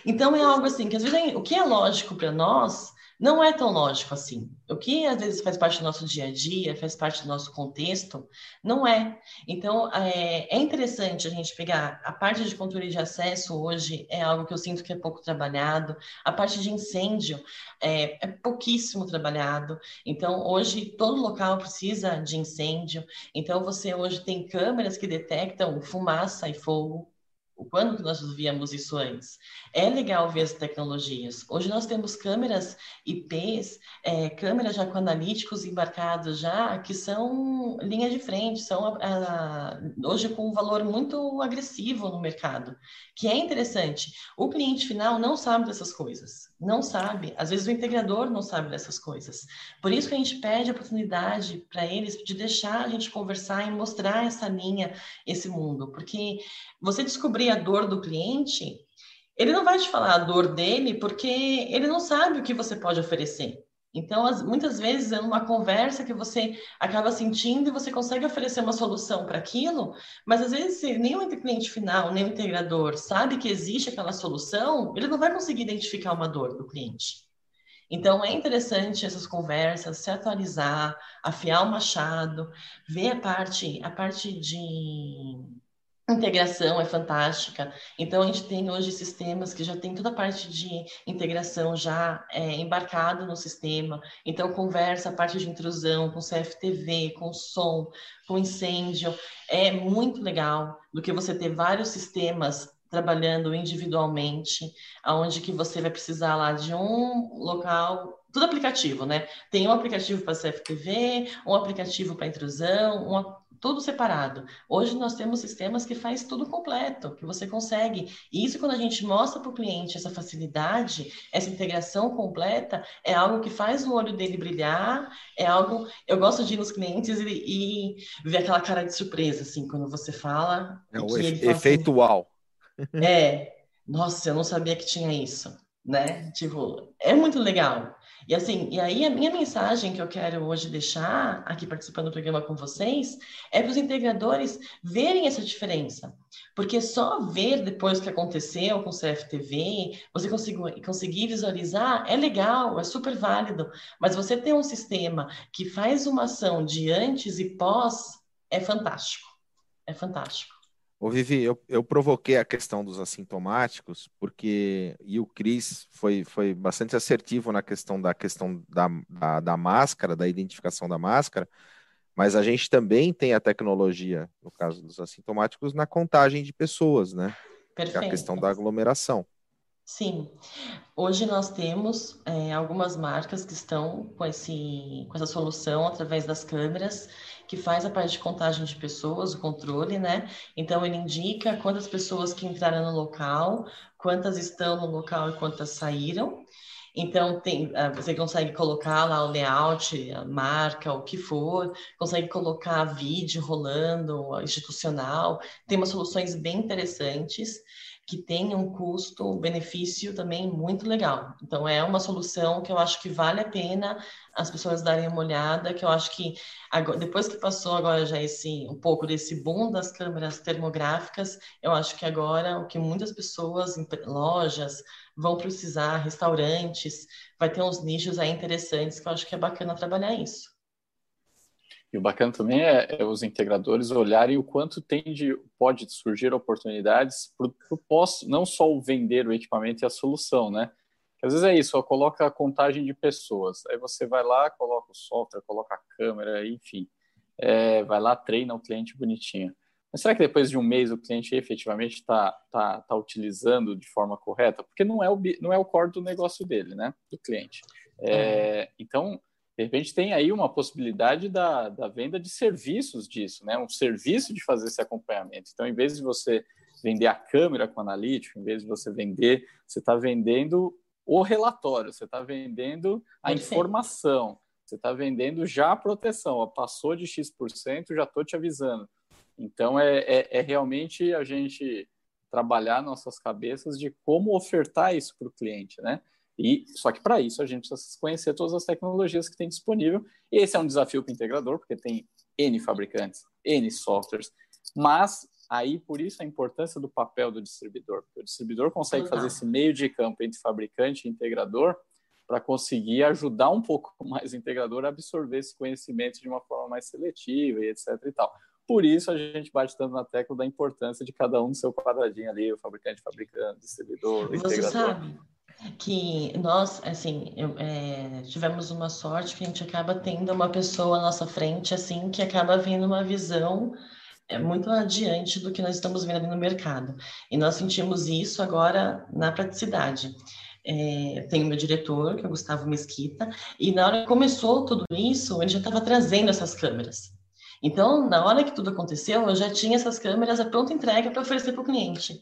então é algo assim que às vezes o que é lógico para nós não é tão lógico assim. O que às vezes faz parte do nosso dia a dia, faz parte do nosso contexto, não é. Então, é, é, interessante a gente pegar a parte de controle de acesso hoje, é algo que eu sinto que é pouco trabalhado, a parte de incêndio é, é pouquíssimo trabalhado. Então, hoje, todo local precisa de incêndio. Então, você hoje tem câmeras que detectam fumaça e fogo quando que nós víamos isso antes? É legal ver as tecnologias. Hoje nós temos câmeras IPs, é, câmeras já com analíticos embarcados já, que são linha de frente, são hoje com um valor muito agressivo no mercado, que é interessante. O cliente final não sabe dessas coisas, não sabe. Às vezes o integrador não sabe dessas coisas. Por isso que a gente pede a oportunidade para eles de deixar a gente conversar e mostrar essa linha, esse mundo, porque você descobrir a dor do cliente, ele não vai te falar a dor dele porque ele não sabe o que você pode oferecer. Então, as, muitas vezes é uma conversa que você acaba sentindo e você consegue oferecer uma solução para aquilo, mas às vezes nem o cliente final, nem o integrador sabe que existe aquela solução, ele não vai conseguir identificar uma dor do cliente. Então, é interessante essas conversas, se atualizar, afiar o machado, ver a parte, a parte de integração é fantástica. Então, a gente tem hoje sistemas que já tem toda a parte de integração já é, embarcado no sistema. Então, conversa, a parte de intrusão com CFTV, com som, com incêndio. É muito legal do que você ter vários sistemas trabalhando individualmente, aonde que você vai precisar lá de um local tudo aplicativo, né? Tem um aplicativo para CFTV, um aplicativo para intrusão, um tudo separado. Hoje nós temos sistemas que faz tudo completo, que você consegue. E isso quando a gente mostra para o cliente essa facilidade, essa integração completa, é algo que faz o olho dele brilhar, é algo. Eu gosto de ir nos clientes e, e ver aquela cara de surpresa, assim, quando você fala. É o efe efeito assim, uau. É, nossa, eu não sabia que tinha isso, né? Tipo, é muito legal. E assim, e aí a minha mensagem que eu quero hoje deixar aqui participando do programa com vocês é para os integradores verem essa diferença. Porque só ver depois o que aconteceu com o CFTV, você conseguir, visualizar, é legal, é super válido. Mas você ter um sistema que faz uma ação de antes e pós é fantástico. É fantástico. Ô, Vivi, eu, eu provoquei a questão dos assintomáticos, porque e o Cris foi, foi bastante assertivo na questão da questão da, da, da, máscara, da identificação da máscara, mas a gente também tem a tecnologia, no caso dos assintomáticos, na contagem de pessoas, né? Perfeito. Que é a questão da aglomeração. Sim, hoje nós temos é, algumas marcas que estão com, esse, com essa solução através das câmeras que faz a parte de contagem de pessoas, o controle, né? Então, ele indica quantas pessoas que entraram no local, quantas estão no local e quantas saíram. Então, tem, ah, você consegue colocar lá o layout, a marca, o que for, consegue colocar vídeo rolando, institucional. Tem umas soluções bem interessantes que tem um custo-benefício também muito legal. Então, é uma solução que eu acho que vale a pena as pessoas darem uma olhada, que eu acho que agora, depois que passou agora já esse um pouco desse boom das câmeras termográficas, eu acho que agora o que muitas pessoas, lojas, vão precisar, restaurantes, vai ter uns nichos aí interessantes que eu acho que é bacana trabalhar isso. E o bacana também é, é, os integradores olharem o quanto tem de, pode surgir oportunidades para o pós, não só o vender o equipamento e a solução, né? Às vezes é isso, ó, coloca a contagem de pessoas, aí você vai lá, coloca o software, coloca a câmera, enfim, é, vai lá, treina o cliente bonitinho. Mas será que depois de um mês o cliente efetivamente está tá, tá utilizando de forma correta? Porque não é, o, não é o core do negócio dele, né? Do cliente. É, então, de repente tem aí uma possibilidade da, da venda de serviços disso, né? Um serviço de fazer esse acompanhamento. Então, em vez de você vender a câmera com analítico, em vez de você vender, você está vendendo o relatório, você está vendendo a informação, você está vendendo já a proteção. Ó, passou de X%, já estou te avisando. Então, é, é, é realmente a gente trabalhar nossas cabeças de como ofertar isso para o cliente, né? E só que para isso a gente precisa conhecer todas as tecnologias que tem disponível. E esse é um desafio para o integrador, porque tem N fabricantes, N softwares. Mas aí por isso a importância do papel do distribuidor. Porque o distribuidor consegue fazer esse meio de campo entre fabricante e integrador para conseguir ajudar um pouco mais o integrador a absorver esse conhecimento de uma forma mais seletiva e etc e tal. Por isso a gente bate tanto na tecla da importância de cada um do seu quadradinho ali, o fabricante fabricando, distribuidor, Você integrador. sabe que nós, assim, é, tivemos uma sorte que a gente acaba tendo uma pessoa à nossa frente, assim, que acaba vendo uma visão é, muito adiante do que nós estamos vendo no mercado. E nós sentimos isso agora na praticidade. É, tem o meu diretor, que é o Gustavo Mesquita, e na hora que começou tudo isso, ele já estava trazendo essas câmeras. Então, na hora que tudo aconteceu, eu já tinha essas câmeras a pronta entrega para oferecer para o cliente.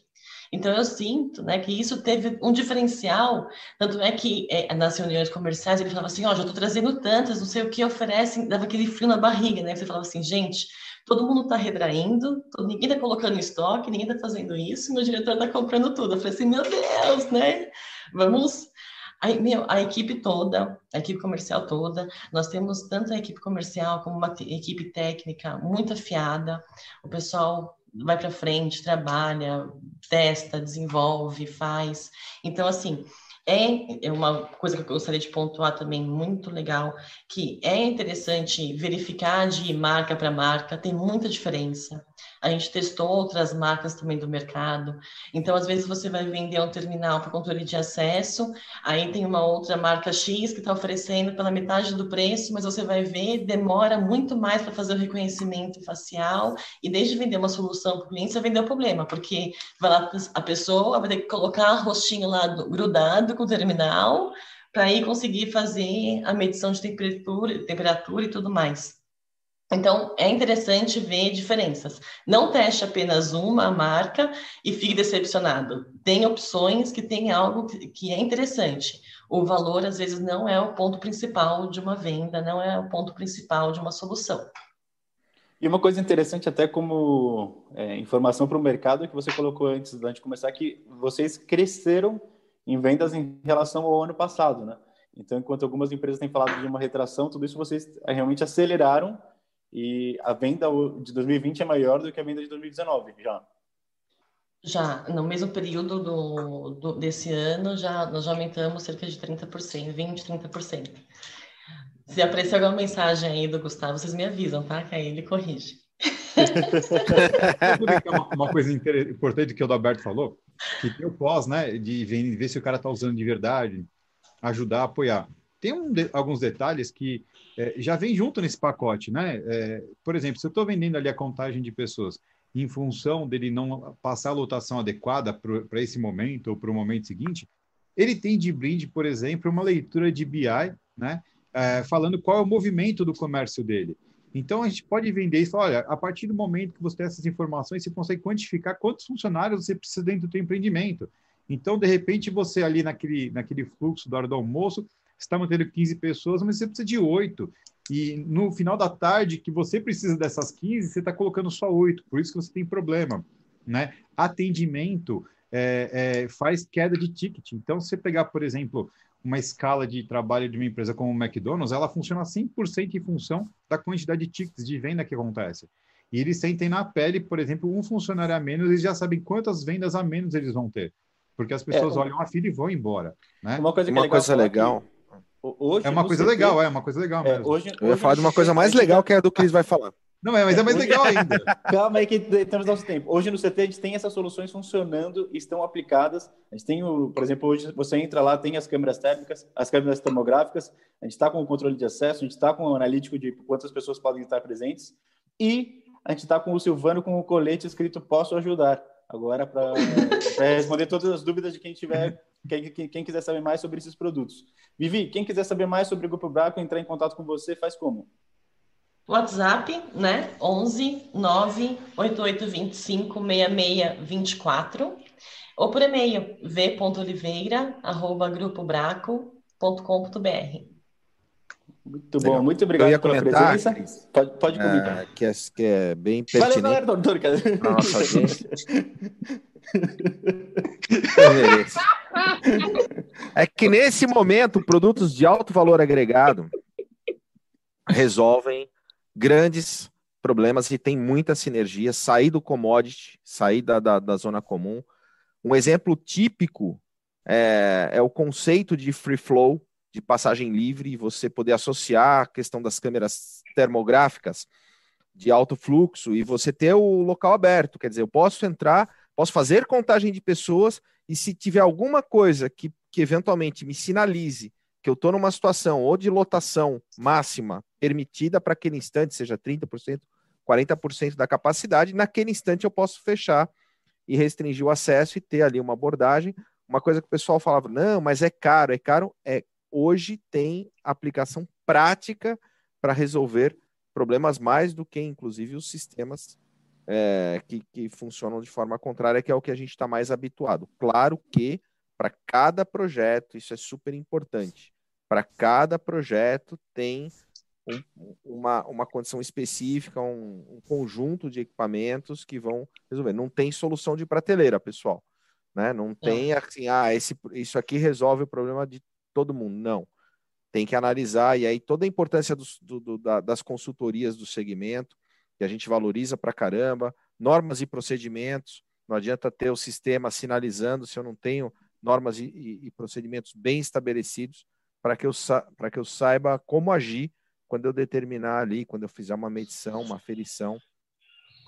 Então, eu sinto né, que isso teve um diferencial, tanto é que é, nas reuniões comerciais ele falava assim, ó, oh, já estou trazendo tantas, não sei o que oferecem, dava aquele frio na barriga, né? Você falava assim, gente, todo mundo está retraindo, ninguém está colocando estoque, ninguém está fazendo isso, meu diretor está comprando tudo. Eu falei assim, meu Deus, né? Vamos Aí, meu, a equipe toda, a equipe comercial toda, nós temos tanto a equipe comercial como uma equipe técnica muito afiada. O pessoal vai para frente, trabalha, testa, desenvolve, faz. Então, assim, é, é uma coisa que eu gostaria de pontuar também muito legal, que é interessante verificar de marca para marca, tem muita diferença. A gente testou outras marcas também do mercado. Então, às vezes, você vai vender um terminal para controle de acesso, aí tem uma outra marca X que está oferecendo pela metade do preço, mas você vai ver, demora muito mais para fazer o reconhecimento facial, e desde vender uma solução para o cliente, você vendeu o problema, porque vai lá, a pessoa vai ter que colocar o rostinho lá do, grudado com o terminal, para aí conseguir fazer a medição de temperatura, temperatura e tudo mais. Então, é interessante ver diferenças. Não teste apenas uma marca e fique decepcionado. Tem opções que têm algo que é interessante. O valor, às vezes, não é o ponto principal de uma venda, não é o ponto principal de uma solução. E uma coisa interessante, até como é, informação para o mercado, que você colocou antes gente começar, que vocês cresceram em vendas em relação ao ano passado, né? Então, enquanto algumas empresas têm falado de uma retração, tudo isso vocês realmente aceleraram e a venda de 2020 é maior do que a venda de 2019, já. Já, no mesmo período do, do, desse ano, já, nós já aumentamos cerca de 30%, 20%, 30%. Se aparecer alguma mensagem aí do Gustavo, vocês me avisam, tá? Que aí ele corrige. uma, uma coisa importante que o Alberto falou, que tem o pós, né? De ver se o cara está usando de verdade, ajudar, apoiar. Tem um de, alguns detalhes que é, já vem junto nesse pacote, né? É, por exemplo, se eu estou vendendo ali a contagem de pessoas em função dele não passar a lotação adequada para esse momento ou para o momento seguinte, ele tem de brinde, por exemplo, uma leitura de BI, né? É, falando qual é o movimento do comércio dele. Então, a gente pode vender isso. Olha, a partir do momento que você tem essas informações, você consegue quantificar quantos funcionários você precisa dentro do seu empreendimento. Então, de repente, você ali naquele, naquele fluxo da hora do almoço, está mantendo 15 pessoas, mas você precisa de 8. E no final da tarde, que você precisa dessas 15, você está colocando só 8, por isso que você tem problema. Né? Atendimento é, é, faz queda de ticket. Então, se você pegar, por exemplo, uma escala de trabalho de uma empresa como o McDonald's, ela funciona 100% em função da quantidade de tickets de venda que acontece. E eles sentem na pele, por exemplo, um funcionário a menos, eles já sabem quantas vendas a menos eles vão ter. Porque as pessoas é, olham a fila e vão embora. Né? Uma coisa, uma coisa legal Hoje, é uma coisa CT, legal, é uma coisa legal é, mesmo. É, hoje, eu ia falar de uma coisa mais legal que é a do Cris vai falar. Não, é, mas é mais hoje... legal ainda. Calma aí que temos nosso tempo. Hoje no CT a gente tem essas soluções funcionando e estão aplicadas. A gente tem, o, por exemplo, hoje você entra lá, tem as câmeras térmicas, as câmeras termográficas, a gente está com o controle de acesso, a gente está com o analítico de quantas pessoas podem estar presentes e a gente está com o Silvano com o colete escrito Posso Ajudar. Agora, para responder todas as dúvidas de quem estiver quem, quem, quem, quiser saber mais sobre esses produtos. Vivi, quem quiser saber mais sobre o Grupo Braco, entrar em contato com você, faz como? WhatsApp, né? 11 98825 6624 ou por e-mail v.oliveira@grupobraco.com.br. Muito bom, Legal. muito obrigado pela comentar, presença. Cris, pode, pode é, comentar. Que é, que é bem pertinente. Valeu, galera, doutor. Nossa, audiência. é que nesse momento, produtos de alto valor agregado resolvem grandes problemas e tem muita sinergia, sair do commodity, sair da, da, da zona comum. Um exemplo típico é, é, o conceito de free flow, de passagem livre, e você poder associar a questão das câmeras termográficas de alto fluxo e você ter o local aberto. Quer dizer, eu posso entrar, posso fazer contagem de pessoas e se tiver alguma coisa que, que eventualmente me sinalize que eu estou numa situação ou de lotação máxima permitida para aquele instante, seja 30%, 40% da capacidade, naquele instante eu posso fechar e restringir o acesso e ter ali uma abordagem. Uma coisa que o pessoal falava, não, mas é caro, é caro. É, hoje tem aplicação prática para resolver problemas mais do que, inclusive, os sistemas é, que, que funcionam de forma contrária, que é o que a gente está mais habituado. Claro que para cada projeto, isso é super importante. Para cada projeto tem um, uma, uma condição específica, um, um, conjunto de equipamentos que vão resolver. Não tem solução de prateleira, pessoal. Né? Não tem assim, ah, esse, isso aqui resolve o problema de todo mundo. Não. Tem que analisar, e aí toda a importância do, do, da, das consultorias do segmento, que a gente valoriza para caramba, normas e procedimentos. Não adianta ter o sistema sinalizando se eu não tenho normas e, e, e procedimentos bem estabelecidos para que, eu para que eu saiba como agir quando eu determinar ali, quando eu fizer uma medição, uma aferição.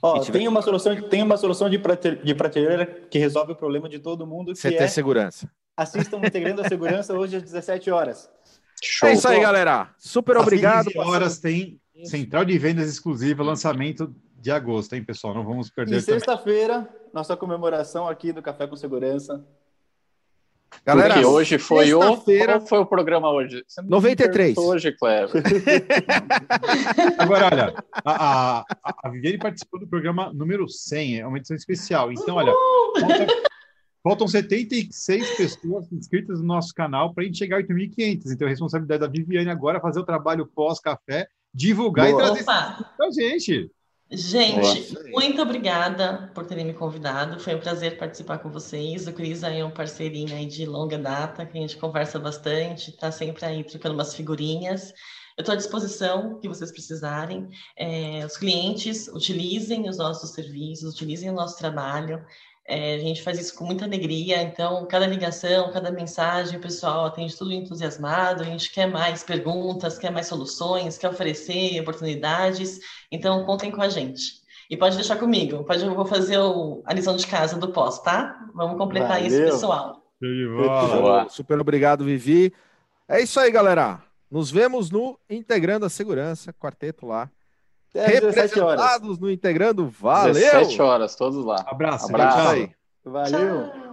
Ó, tiver... tem uma solução, tem uma solução de, de prateleira que resolve o problema de todo mundo, que CT é... Segurança. Assistam Integrando a Segurança hoje às 17 horas. Show. É isso aí, galera. Super obrigado. Às horas tem central de vendas exclusiva, lançamento de agosto, hein, pessoal? Não vamos perder. E sexta-feira, nossa comemoração aqui do Café com Segurança. Galera, Porque hoje foi o. Qual foi o programa hoje? Você 93. Hoje, Cleber. Agora, olha, a, a, a Viviane participou do programa número 100, é uma edição especial. Então, olha, falta, faltam 76 pessoas inscritas no nosso canal para a gente chegar a 8.500. Então, a responsabilidade da Viviane agora é fazer o trabalho pós-café, divulgar Boa. e trazer para a gente. Gente, Boa. muito obrigada por terem me convidado. Foi um prazer participar com vocês. O Cris é um parceirinho aí de longa data, que a gente conversa bastante, está sempre aí trocando umas figurinhas. Eu estou à disposição que vocês precisarem. É, os clientes utilizem os nossos serviços, utilizem o nosso trabalho. É, a gente faz isso com muita alegria, então cada ligação, cada mensagem, o pessoal atende tudo entusiasmado, a gente quer mais perguntas, quer mais soluções, quer oferecer oportunidades, então contem com a gente. E pode deixar comigo, pode, eu vou fazer o, a lição de casa do pós, tá? Vamos completar Valeu. isso, pessoal. Super obrigado, Vivi. É isso aí, galera. Nos vemos no Integrando a Segurança, quarteto lá. É, Representados no Integrando, valeu! 17 horas, todos lá. Abraço. Abraço. Tchau. Valeu. Tchau.